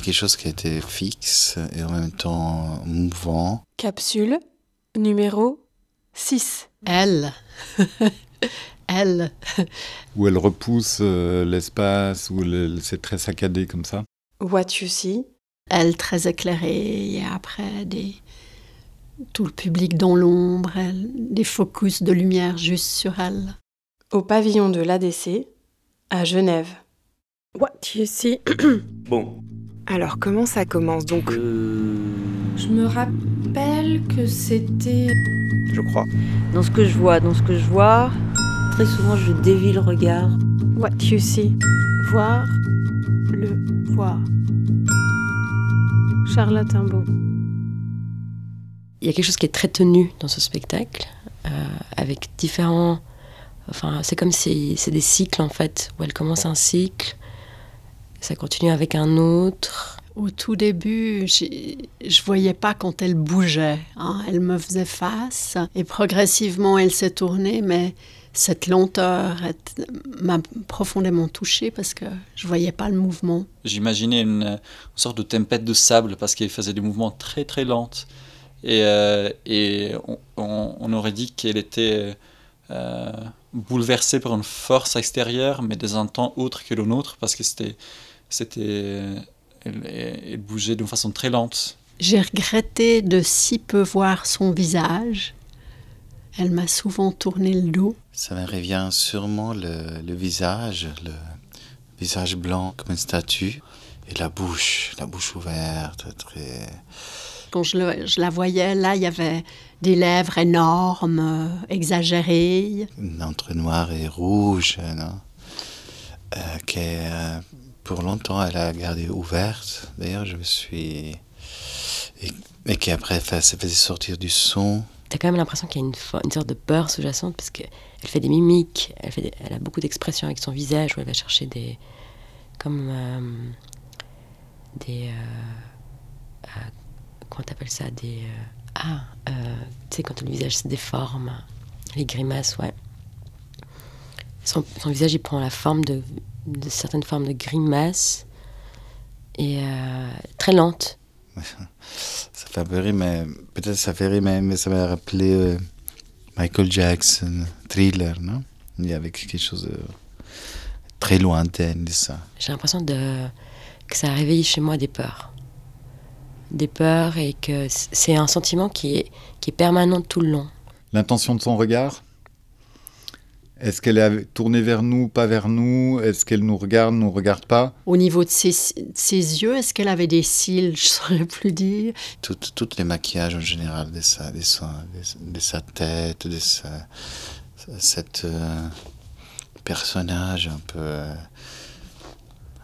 quelque chose qui était fixe et en même temps mouvant. Capsule numéro 6. Elle. elle. Où elle repousse euh, l'espace, où le- c'est très saccadé comme ça. What you see. Elle très éclairée, et après des... tout le public dans l'ombre, elle- des focus de lumière juste sur elle. Au pavillon de l'ADC, à Genève. What you see? Bon. Alors comment ça commence? Donc Euh, Je me rappelle que c'était... je crois. Dans ce que je vois, dans ce que je vois, très souvent je dévie le regard. What you see. Voir le voir. Charlotte Imbeau. Il y a quelque chose qui est très tenu dans ce spectacle, euh, avec différents. Enfin, c'est comme si c'est des cycles en fait, où elle commence un cycle, ça continue avec un autre. Au tout début, je voyais pas quand elle bougeait. hein. Elle me faisait face et progressivement elle s'est tournée, mais cette lenteur m'a profondément touchée parce que je voyais pas le mouvement. J'imaginais une, une sorte de tempête de sable parce qu'elle faisait des mouvements très très lents. Et, euh, et on, on- on aurait dit qu'elle était euh, bouleversée par une force extérieure, mais dans un temps autre que le nôtre parce que c'était. C'était elle, elle bougeait d'une façon très lente. J'ai regretté de si peu voir son visage. Elle m'a souvent tourné le dos. Ça me revient sûrement le, le visage, le visage blanc comme une statue, et la bouche, la bouche ouverte, très... Quand je, le- je la voyais, là, il y avait des lèvres énormes, euh, exagérées. entre noir et rouge, non? Euh, euh, pour longtemps elle a gardé ouverte. D'ailleurs, je me suis et, qui après ça faisait sortir du son. T'as quand même l'impression qu'il y a une, une sorte de peur sous-jacente parce qu'elle fait des mimiques, elle, fait elle a beaucoup d'expressions avec son visage où elle va chercher des. comme. euh, des. euh, euh, comment t'appelles ça Des. euh, ah, euh, tu sais, quand le visage se déforme, les grimaces, ouais. Son visage, il prend la forme de, de certaines formes de grimaces et euh, très lente. Ça fait un peu rire, mais peut-être ça fait rire, mais, mais ça m'a rappelé euh, Michael Jackson, Thriller, non? Il y avait quelque chose de très lointain de ça. J'ai l'impression de, que ça a réveillé chez moi des peurs. Des peurs et que c'est un sentiment qui est, qui est permanent tout le long. L'intention de son regard? Est-ce qu'elle est tournée vers nous, pas vers nous? Est-ce qu'elle nous regarde, nous regarde pas? Au niveau de ses, de ses yeux, est-ce qu'elle avait des cils? Je saurais plus dire. Tout, tout les maquillages en général de sa, de sa, de, de sa tête, de sa, cette euh, personnage un peu euh,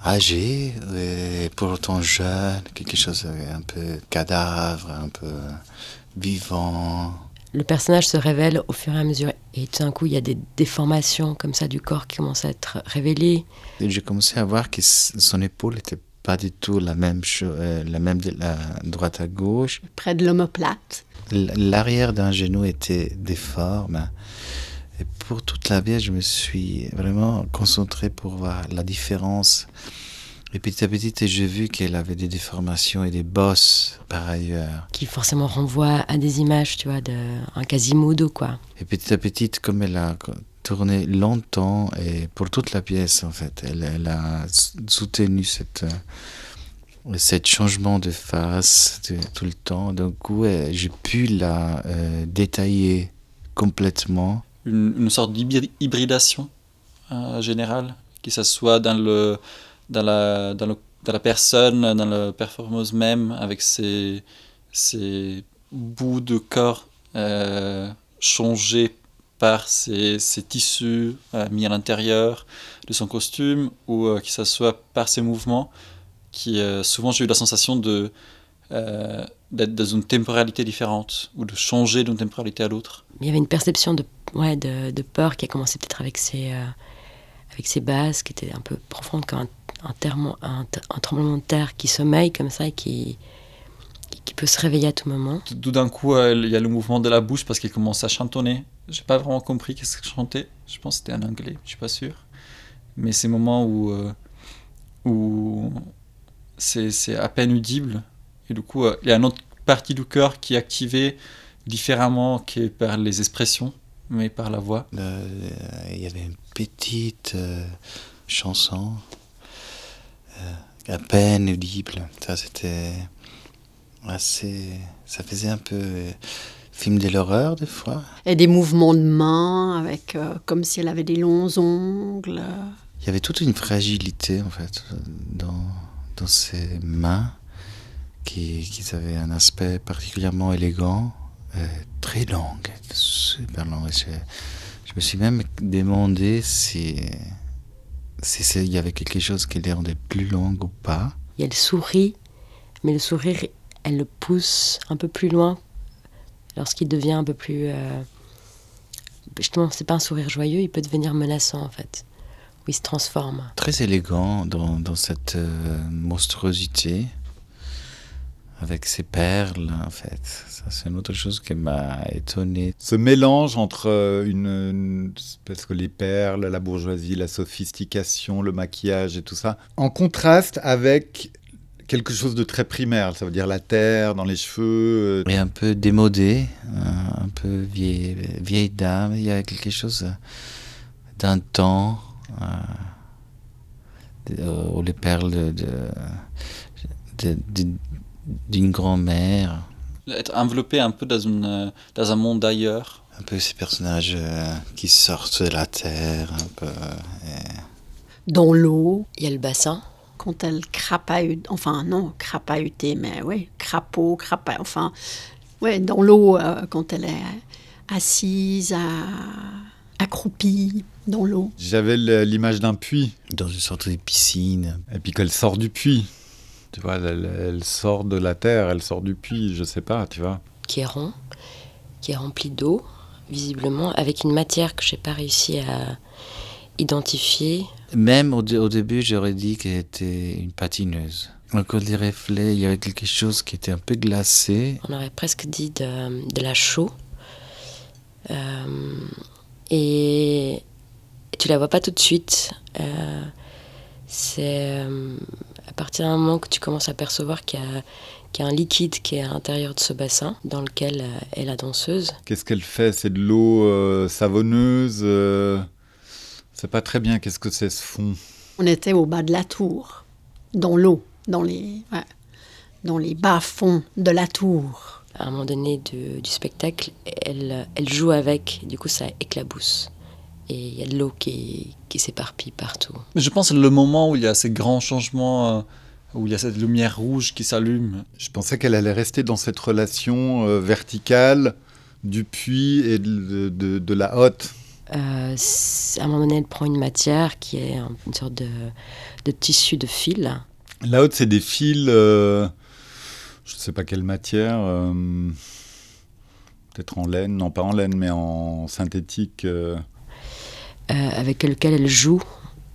âgé et pourtant jeune, quelque chose de un peu cadavre, un peu vivant. Le personnage se révèle au fur et à mesure. Et tout d'un coup, il y a des déformations comme ça du corps qui commencent à être révélées. J'ai commencé à voir que son épaule n'était pas du tout la même, euh, la même de la droite à gauche. Près de l'omoplate. L'arrière d'un genou était déforme. Et pour toute la pièce, je me suis vraiment concentré pour voir la différence. Et petit à petit, j'ai vu qu'elle avait des déformations et des bosses par ailleurs. Qui forcément renvoient à des images, tu vois, d'un Quasimodo, quoi. Et petit à petit, comme elle a tourné longtemps, et pour toute la pièce, en fait, elle, elle a soutenu cette, euh, cet changement de face de- tout le temps. D'un coup, euh, j'ai pu la euh, détailler complètement. Une, une sorte d'hybridation euh, générale, que ce soit dans, le, dans, la, dans, la personne, dans la performance même, avec ses, ses bouts de corps euh, changés par ces, ces tissus euh, mis à l'intérieur de son costume, ou euh, que ce soit par ses mouvements, qui euh, souvent j'ai eu la sensation de d'être dans une temporalité différente, ou de changer d'une temporalité à l'autre. Il y avait une perception de, ouais, de, de peur qui a commencé peut-être avec ses, avec ses bases, qui étaient un peu profondes, comme un, un, termo- un, un tremblement de terre qui sommeille comme ça et qui, qui, qui peut se réveiller à tout moment. Tout, d'un coup, euh, il y a le mouvement de la bouche parce qu'il commence à chantonner. J'ai pas vraiment compris qu'est-ce qu'il chantait. Je pense que c'était en anglais, je suis pas sûr. Mais ces moments où, euh, où c'est c'est à peine audible. Et du coup, euh, il y a une autre partie du cœur qui est activée différemment que par les expressions, mais par la voix. Euh, Il y avait une petite euh, chanson, à peine audible. Ça, c'était assez. Ça faisait un peu euh, film de l'horreur, des fois. Et des mouvements de main, avec, euh, comme si elle avait des longs ongles. Il y avait toute une fragilité, en fait, dans, dans ses mains, qui, qui avaient un aspect particulièrement élégant, euh, très longue, super longue. Je, je me suis même demandé si si c'est- il y avait quelque chose qui les rendait plus longues ou pas. Et elle sourit, mais le sourire, elle le pousse un peu plus loin lorsqu'il devient un peu plus. euh, Justement, c'est pas un sourire joyeux, il peut devenir menaçant en fait, où il se transforme. Très élégant dans, dans cette euh, monstruosité, avec ses perles, en fait. Ça, c'est une autre chose qui m'a étonné. Ce mélange entre euh, une, une- parce que les perles, la bourgeoisie, la sophistication, le maquillage et tout ça, en contraste avec quelque chose de très primaire, ça veut dire la terre dans les cheveux. euh, Et un peu démodé, un, un peu vieille, vieille dame. Il y a quelque chose d'un temps euh, où les perles de, de- de- de- d'une grand-mère. Être enveloppé un peu dans, une, dans un monde ailleurs. Un peu ces personnages euh, qui sortent de la terre, un peu. et- Dans l'eau, Il y a le bassin, quand elle crapahute, enfin non, crapahuter, mais oui, crapaud, crapa, enfin, ouais, dans l'eau, euh, quand elle est assise, à- accroupie dans l'eau. J'avais l'image d'un puits, dans une sorte de piscine. et puis qu'elle sort du puits. Tu vois, elle, elle sort de la terre, elle sort du puits, je sais pas, tu vois. qui est rond, qui est rempli d'eau, visiblement, avec une matière que j'ai pas réussi à identifier. Même au, au début, j'aurais dit qu'elle était une patineuse. Encore des reflets, il y avait quelque chose qui était un peu glacé. On aurait presque dit de, de la chaux. Euh, et tu la vois pas tout de suite. Euh, c'est euh, à partir d'un moment que tu commences à percevoir qu'il y, a- qu'il y a un liquide qui est à l'intérieur de ce bassin dans lequel euh, est la danseuse. Qu'est-ce qu'elle fait? C'est de l'eau euh, savonneuse euh, C'est pas très bien, qu'est-ce que c'est ce fond? On était au bas de la tour, dans l'eau, dans les, ouais, dans les bas-fonds de la tour. À un moment donné de- du spectacle, elle, elle joue avec, du coup ça éclabousse. Et il y a de l'eau qui, qui s'éparpille partout. Mais je pense que le moment où il y a ces grands changements, euh, où il y a cette lumière rouge qui s'allume. Je pensais qu'elle allait rester dans cette relation euh, verticale du puits et de, de- de la hotte. Euh, à un moment donné, elle prend une matière qui est un- une sorte de, de tissu de fil. La hotte, c'est des fils, euh, je sais pas quelle matière, euh, peut-être en laine, non pas en laine, mais en synthétique. Euh. avec lequel elle joue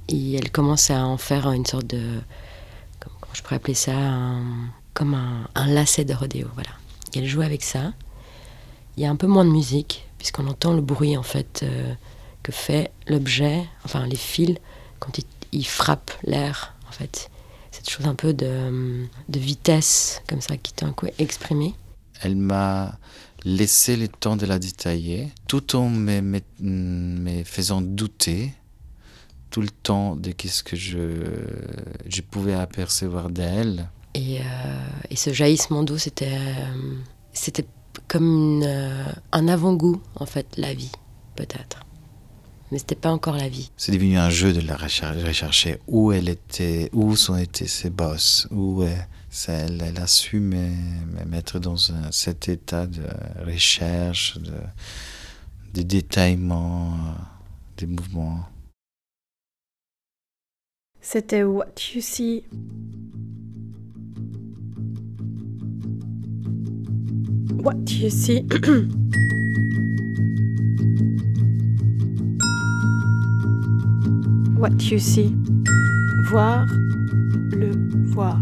et elle commence à en faire une sorte de comment, je pourrais appeler ça comme un, lacet de rodéo voilà. Et elle joue avec ça. Il y a un peu moins de musique puisqu'on entend le bruit en fait euh, que fait l'objet enfin les fils quand ils, ils frappent l'air en fait. Cette chose un peu de, de vitesse comme ça qui est un coup exprimée. Elle m'a laissé le temps de la détailler, tout en me, me- me faisant douter tout le temps de qu'est-ce que je, je pouvais apercevoir d'elle. Et, euh, et ce jaillissement d'eau, c'était, euh, c'était comme une, euh, un avant-goût, en fait, la vie, peut-être. Mais c'était pas encore la vie. C'est devenu un jeu de la recher- rechercher où elle était, où sont été ses boss, où elle, elle a su me, me mettre dans cet état de recherche, de, de détaillement euh, des mouvements. C'était What You See. What You See. What You See. Voir le voir.